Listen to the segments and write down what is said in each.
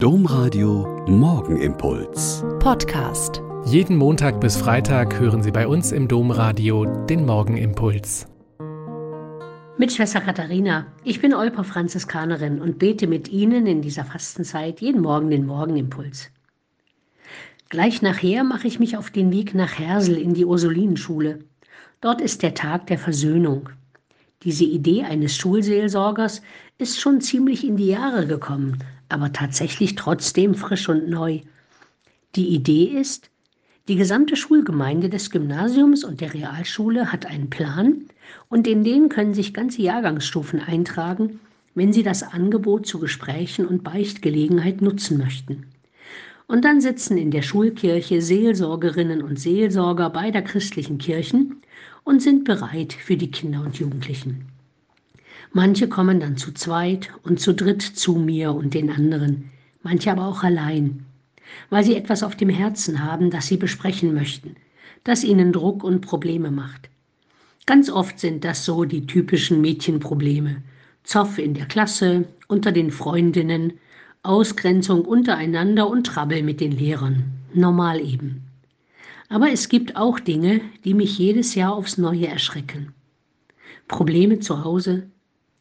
Domradio Morgenimpuls. Podcast. Jeden Montag bis Freitag hören Sie bei uns im Domradio den Morgenimpuls. Mit Schwester Katharina. Ich bin Olper Franziskanerin und bete mit Ihnen in dieser Fastenzeit jeden Morgen den Morgenimpuls. Gleich nachher mache ich mich auf den Weg nach Hersel in die Ursulinenschule. Dort ist der Tag der Versöhnung. Diese Idee eines Schulseelsorgers ist schon ziemlich in die Jahre gekommen, aber tatsächlich trotzdem frisch und neu. Die Idee ist, die gesamte Schulgemeinde des Gymnasiums und der Realschule hat einen Plan und in den können sich ganze Jahrgangsstufen eintragen, wenn sie das Angebot zu Gesprächen und Beichtgelegenheit nutzen möchten. Und dann sitzen in der Schulkirche Seelsorgerinnen und Seelsorger beider christlichen Kirchen und sind bereit für die Kinder und Jugendlichen. Manche kommen dann zu zweit und zu dritt zu mir und den anderen, manche aber auch allein, weil sie etwas auf dem Herzen haben, das sie besprechen möchten, das ihnen Druck und Probleme macht. Ganz oft sind das so die typischen Mädchenprobleme. Zoff in der Klasse, unter den Freundinnen, Ausgrenzung untereinander und Trabbel mit den Lehrern. Normal eben. Aber es gibt auch Dinge, die mich jedes Jahr aufs Neue erschrecken. Probleme zu Hause,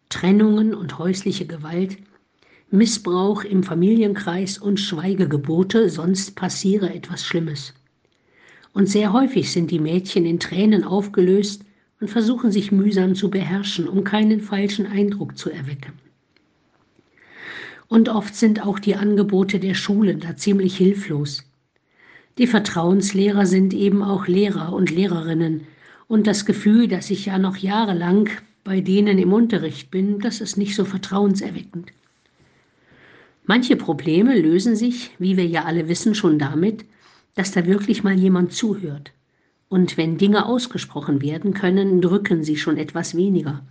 Trennungen und häusliche Gewalt, Missbrauch im Familienkreis und Schweigegebote, sonst passiere etwas Schlimmes. Und sehr häufig sind die Mädchen in Tränen aufgelöst und versuchen sich mühsam zu beherrschen, um keinen falschen Eindruck zu erwecken. Und oft sind auch die Angebote der Schulen da ziemlich hilflos. Die Vertrauenslehrer sind eben auch Lehrer und Lehrerinnen und das Gefühl, dass ich ja noch jahrelang bei denen im Unterricht bin, das ist nicht so vertrauenserweckend. Manche Probleme lösen sich, wie wir ja alle wissen, schon damit, dass da wirklich mal jemand zuhört. Und wenn Dinge ausgesprochen werden können, drücken sie schon etwas weniger.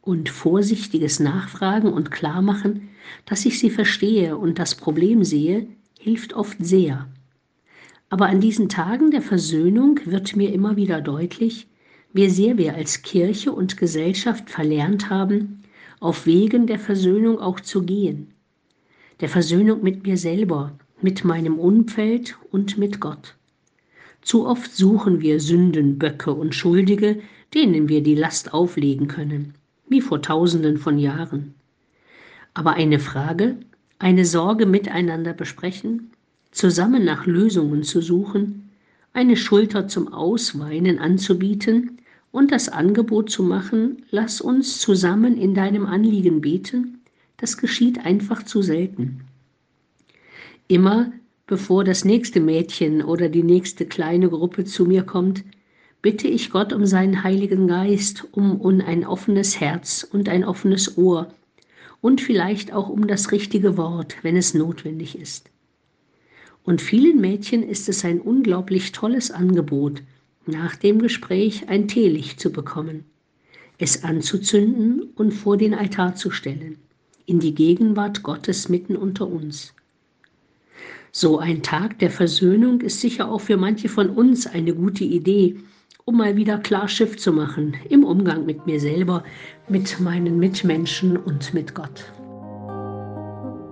Und vorsichtiges Nachfragen und Klarmachen, dass ich sie verstehe und das Problem sehe, hilft oft sehr. Aber an diesen Tagen der Versöhnung wird mir immer wieder deutlich, wie sehr wir als Kirche und Gesellschaft verlernt haben, auf Wegen der Versöhnung auch zu gehen. Der Versöhnung mit mir selber, mit meinem Umfeld und mit Gott. Zu oft suchen wir Sündenböcke und Schuldige, denen wir die Last auflegen können, wie vor tausenden von Jahren. Aber eine Frage, eine Sorge miteinander besprechen, zusammen nach Lösungen zu suchen, eine Schulter zum Ausweinen anzubieten, und das Angebot zu machen, lass uns zusammen in deinem Anliegen beten, das geschieht einfach zu selten. Immer bevor das nächste Mädchen oder die nächste kleine Gruppe zu mir kommt, bitte ich Gott um seinen Heiligen Geist, um, um ein offenes Herz und ein offenes Ohr und vielleicht auch um das richtige Wort, wenn es notwendig ist. Und vielen Mädchen ist es ein unglaublich tolles Angebot, nach dem Gespräch ein Teelicht zu bekommen, es anzuzünden und vor den Altar zu stellen, in die Gegenwart Gottes mitten unter uns. So ein Tag der Versöhnung ist sicher auch für manche von uns eine gute Idee, um mal wieder klar Schiff zu machen im Umgang mit mir selber, mit meinen Mitmenschen und mit Gott.